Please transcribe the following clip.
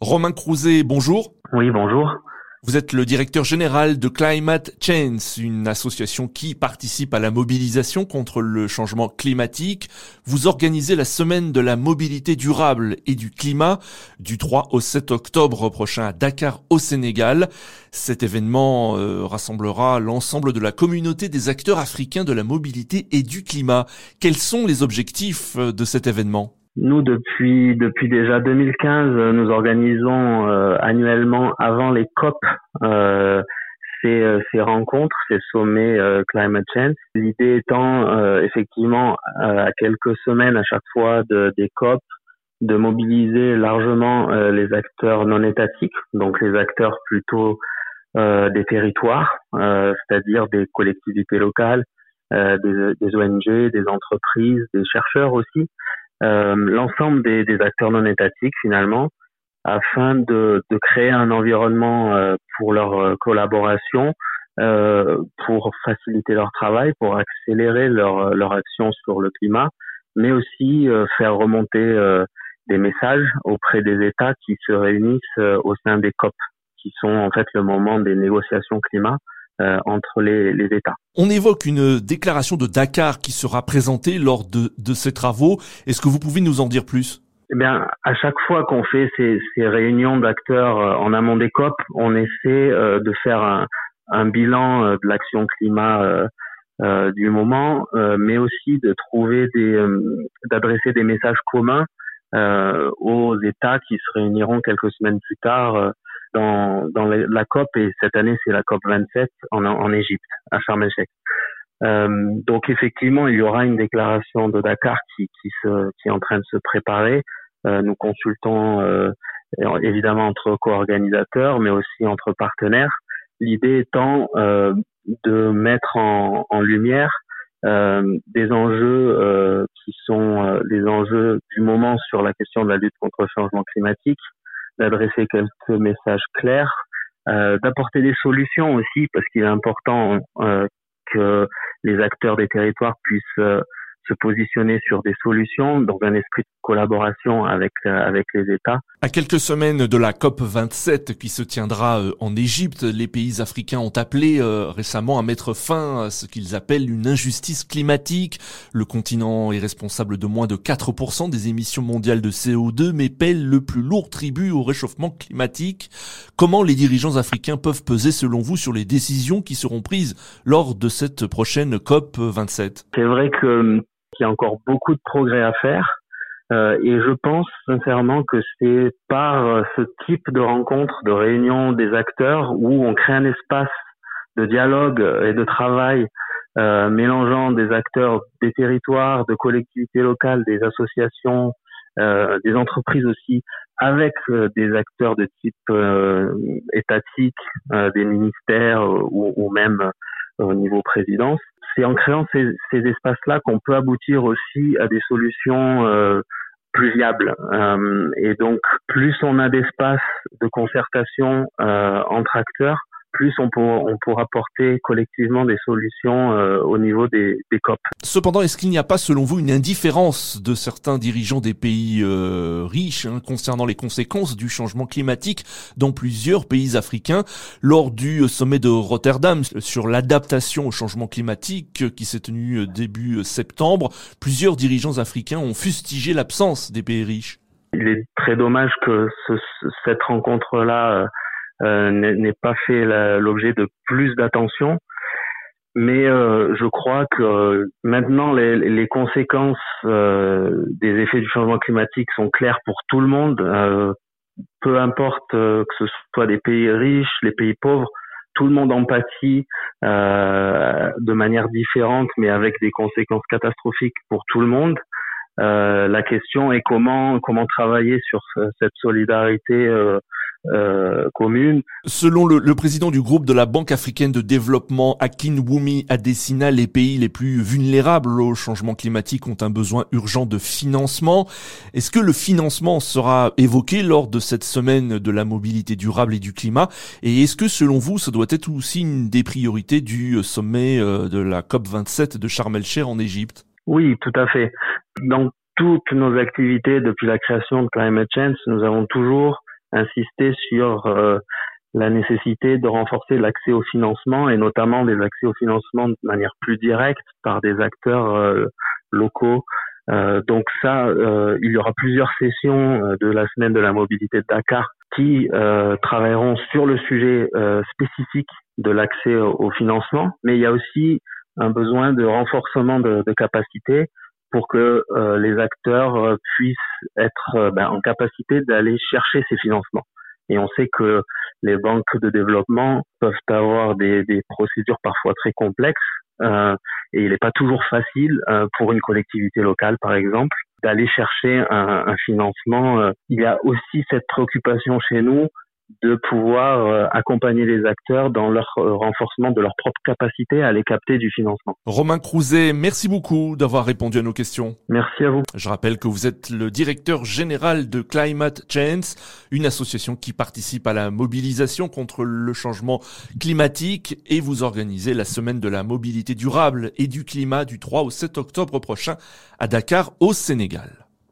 Romain Crouzet, bonjour. Oui, bonjour. Vous êtes le directeur général de Climate Change, une association qui participe à la mobilisation contre le changement climatique. Vous organisez la semaine de la mobilité durable et du climat du 3 au 7 octobre prochain à Dakar au Sénégal. Cet événement euh, rassemblera l'ensemble de la communauté des acteurs africains de la mobilité et du climat. Quels sont les objectifs euh, de cet événement? Nous, depuis depuis déjà 2015, nous organisons euh, annuellement avant les COP euh, ces, euh, ces rencontres, ces sommets climate change. L'idée étant effectivement à quelques semaines à chaque fois de, des COP de mobiliser largement les acteurs non étatiques, donc les acteurs plutôt des territoires, c'est-à-dire des collectivités locales, des, des ONG, des entreprises, des chercheurs aussi, euh, l'ensemble des, des, acteurs non étatiques finalement, afin de, de créer un environnement euh, pour leur euh, collaboration, euh, pour faciliter leur travail, pour accélérer leur, leur action sur le climat, mais aussi faire remonter des messages auprès des États qui se réunissent au sein des COP, qui sont en fait le moment des négociations climat euh, entre les, les, États. On évoque une déclaration de Dakar qui sera présentée lors de, de ces travaux. Est-ce que vous pouvez nous en dire plus? Eh bien, à chaque fois qu'on fait ces, ces réunions d'acteurs euh, en amont des COP, on essaie euh, de faire un, un bilan de l'action climat euh, du moment, mais aussi de trouver des, d'adresser des messages communs aux États qui se réuniront quelques semaines plus tard dans, dans la COP et cette année c'est la COP 27 en, en Égypte, à Sharm. Euh, donc effectivement, il y aura une déclaration de Dakar qui, qui, se, qui est en train de se préparer. Euh, nous consultons euh, évidemment entre co-organisateurs, mais aussi entre partenaires. L'idée étant euh, de mettre en, en lumière euh, des enjeux qui sont les enjeux du moment sur la question de la lutte contre le changement climatique, d'adresser quelques messages clairs, euh, d'apporter des solutions aussi, parce qu'il est important euh, que les acteurs des territoires puissent euh, se positionner sur des solutions dans un esprit de collaboration avec euh, avec les États. À quelques semaines de la COP 27 qui se tiendra euh, en Égypte, les pays africains ont appelé euh, récemment à mettre fin à ce qu'ils appellent une injustice climatique. Le continent est responsable de moins de 4% des émissions mondiales de CO2 mais paie le plus lourd tribut au réchauffement climatique. Comment les dirigeants africains peuvent peser selon vous sur les décisions qui seront prises lors de cette prochaine COP 27 C'est vrai que il y a encore beaucoup de progrès à faire. Euh, et je pense sincèrement que c'est par euh, ce type de rencontre, de réunion des acteurs, où on crée un espace de dialogue et de travail euh, mélangeant des acteurs des territoires, de collectivités locales, des associations, euh, des entreprises aussi, avec euh, des acteurs de type étatique, des ministères ou, ou même au niveau présidence, c'est en créant ces, ces espaces-là qu'on peut aboutir aussi à des solutions euh, plus viables. Euh, et donc, plus on a d'espace de concertation euh, entre acteurs, plus on, on pourra porter collectivement des solutions euh, au niveau des, des, COP. Cependant, est-ce qu'il n'y a pas, selon vous, une indifférence de certains dirigeants des pays euh, riches hein, concernant les conséquences du changement climatique dans plusieurs pays africains Lors du sommet de Rotterdam sur l'adaptation au changement climatique qui s'est tenu début septembre, plusieurs dirigeants africains ont fustigé l'absence des pays riches. Il est très dommage que ce, cette rencontre-là euh, euh, n'est pas fait l'objet de plus d'attention. Mais euh, je crois que maintenant les, les conséquences euh, des effets du changement climatique sont claires pour tout le monde. peu importe que ce soit des pays riches, les pays pauvres, tout le monde empathie euh, de manière différente, mais avec des conséquences catastrophiques pour tout le monde. Euh, la question est comment comment travailler sur cette solidarité euh, euh, commune. Selon le, le, président du groupe de la Banque africaine de développement, Akin Wumi Adesina, les pays les plus vulnérables au changement climatique ont un besoin urgent de financement. Est-ce que le financement sera évoqué lors de cette semaine de la mobilité durable et du climat? Et est-ce que selon vous, ça doit être aussi une des priorités du sommet euh, de la COP27 de Sharm el-Sheikh en Égypte? Oui, tout à fait. Dans toutes nos activités depuis la création de Climate Change, nous avons toujours insisté sur la nécessité de renforcer l'accès au financement et notamment des accès au financement de manière plus directe par des acteurs locaux. donc ça, il y aura plusieurs sessions de la semaine de la mobilité de Dakar qui travailleront sur le sujet spécifique de l'accès au, financement, mais il y a aussi un besoin de renforcement de, de capacité pour que euh, les acteurs euh, puissent être euh, ben, en capacité d'aller chercher ces financements. Et on sait que les banques de développement peuvent avoir des, des procédures parfois très complexes euh, et il n'est pas toujours facile pour une collectivité locale, par exemple, d'aller chercher un, un financement. Il y a aussi cette préoccupation chez nous de pouvoir euh, accompagner les acteurs dans leur euh, renforcement de leur propre capacité à aller capter du financement. Romain Crouzet, merci beaucoup d'avoir répondu à nos questions. Merci à vous. Je rappelle que vous êtes le directeur général de Climate Change, une association qui participe à la mobilisation contre le changement climatique et vous organisez la semaine de la mobilité durable et du climat du 3 au 7 octobre prochain à Dakar au Sénégal.